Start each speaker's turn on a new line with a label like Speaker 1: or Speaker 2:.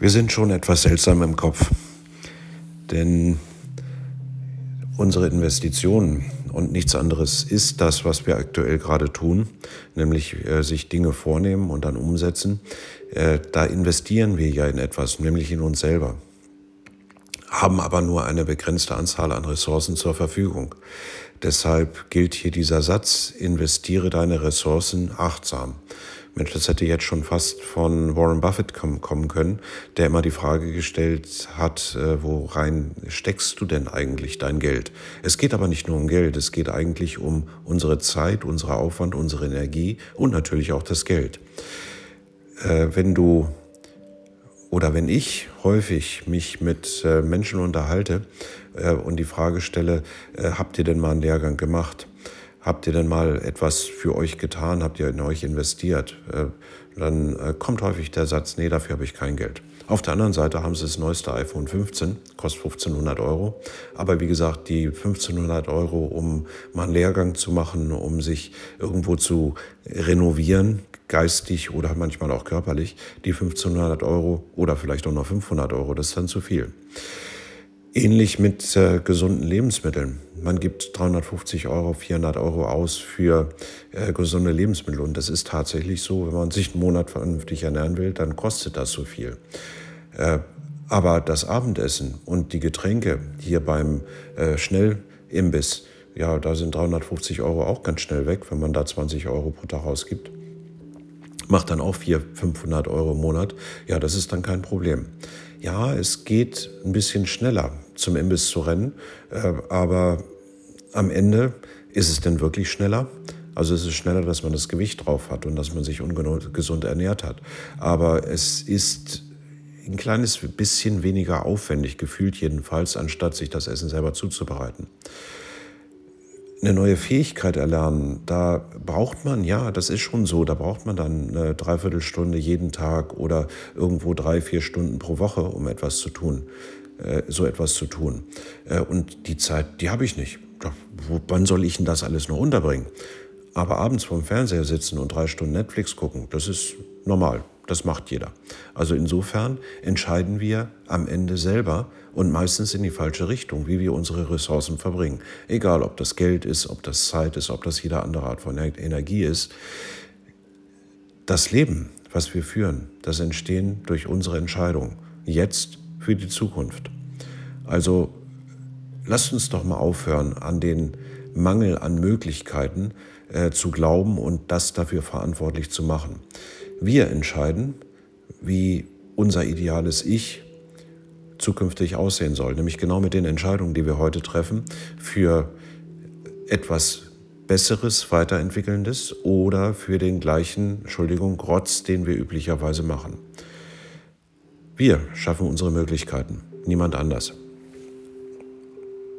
Speaker 1: Wir sind schon etwas seltsam im Kopf, denn unsere Investitionen und nichts anderes ist das, was wir aktuell gerade tun, nämlich äh, sich Dinge vornehmen und dann umsetzen. Äh, da investieren wir ja in etwas, nämlich in uns selber, haben aber nur eine begrenzte Anzahl an Ressourcen zur Verfügung. Deshalb gilt hier dieser Satz, investiere deine Ressourcen achtsam. Mensch, das hätte jetzt schon fast von Warren Buffett kommen können, der immer die Frage gestellt hat, äh, steckst du denn eigentlich dein Geld? Es geht aber nicht nur um Geld, es geht eigentlich um unsere Zeit, unsere Aufwand, unsere Energie und natürlich auch das Geld. Äh, wenn du oder wenn ich häufig mich mit äh, Menschen unterhalte und die Frage stelle, habt ihr denn mal einen Lehrgang gemacht? Habt ihr denn mal etwas für euch getan? Habt ihr in euch investiert? Äh, dann äh, kommt häufig der Satz, nee, dafür habe ich kein Geld. Auf der anderen Seite haben sie das neueste iPhone 15, kostet 1500 Euro. Aber wie gesagt, die 1500 Euro, um mal einen Lehrgang zu machen, um sich irgendwo zu renovieren, geistig oder manchmal auch körperlich, die 1500 Euro oder vielleicht auch noch 500 Euro, das ist dann zu viel. Ähnlich mit äh, gesunden Lebensmitteln. Man gibt 350 Euro, 400 Euro aus für äh, gesunde Lebensmittel. Und das ist tatsächlich so, wenn man sich einen Monat vernünftig ernähren will, dann kostet das so viel. Äh, aber das Abendessen und die Getränke hier beim äh, Schnellimbiss, ja, da sind 350 Euro auch ganz schnell weg, wenn man da 20 Euro pro Tag ausgibt. Macht dann auch 400, 500 Euro im Monat. Ja, das ist dann kein Problem. Ja, es geht ein bisschen schneller zum Imbiss zu rennen. Äh, aber am Ende ist es denn wirklich schneller? Also es ist schneller, dass man das Gewicht drauf hat und dass man sich ungesund ernährt hat. Aber es ist ein kleines bisschen weniger aufwendig, gefühlt jedenfalls, anstatt sich das Essen selber zuzubereiten. Eine neue Fähigkeit erlernen, da braucht man, ja, das ist schon so, da braucht man dann eine Dreiviertelstunde jeden Tag oder irgendwo drei, vier Stunden pro Woche, um etwas zu tun. Äh, so etwas zu tun. Äh, und die Zeit, die habe ich nicht. Wann soll ich denn das alles noch unterbringen? Aber abends vorm Fernseher sitzen und drei Stunden Netflix gucken, das ist normal. Das macht jeder. Also insofern entscheiden wir am Ende selber und meistens in die falsche Richtung, wie wir unsere Ressourcen verbringen. Egal, ob das Geld ist, ob das Zeit ist, ob das jede andere Art von Energie ist. Das Leben, was wir führen, das entstehen durch unsere Entscheidung. Jetzt für die Zukunft. Also lasst uns doch mal aufhören, an den Mangel an Möglichkeiten äh, zu glauben und das dafür verantwortlich zu machen. Wir entscheiden, wie unser ideales Ich zukünftig aussehen soll, nämlich genau mit den Entscheidungen, die wir heute treffen, für etwas Besseres, Weiterentwickelndes oder für den gleichen, Entschuldigung, Rotz, den wir üblicherweise machen. Wir schaffen unsere Möglichkeiten, niemand anders.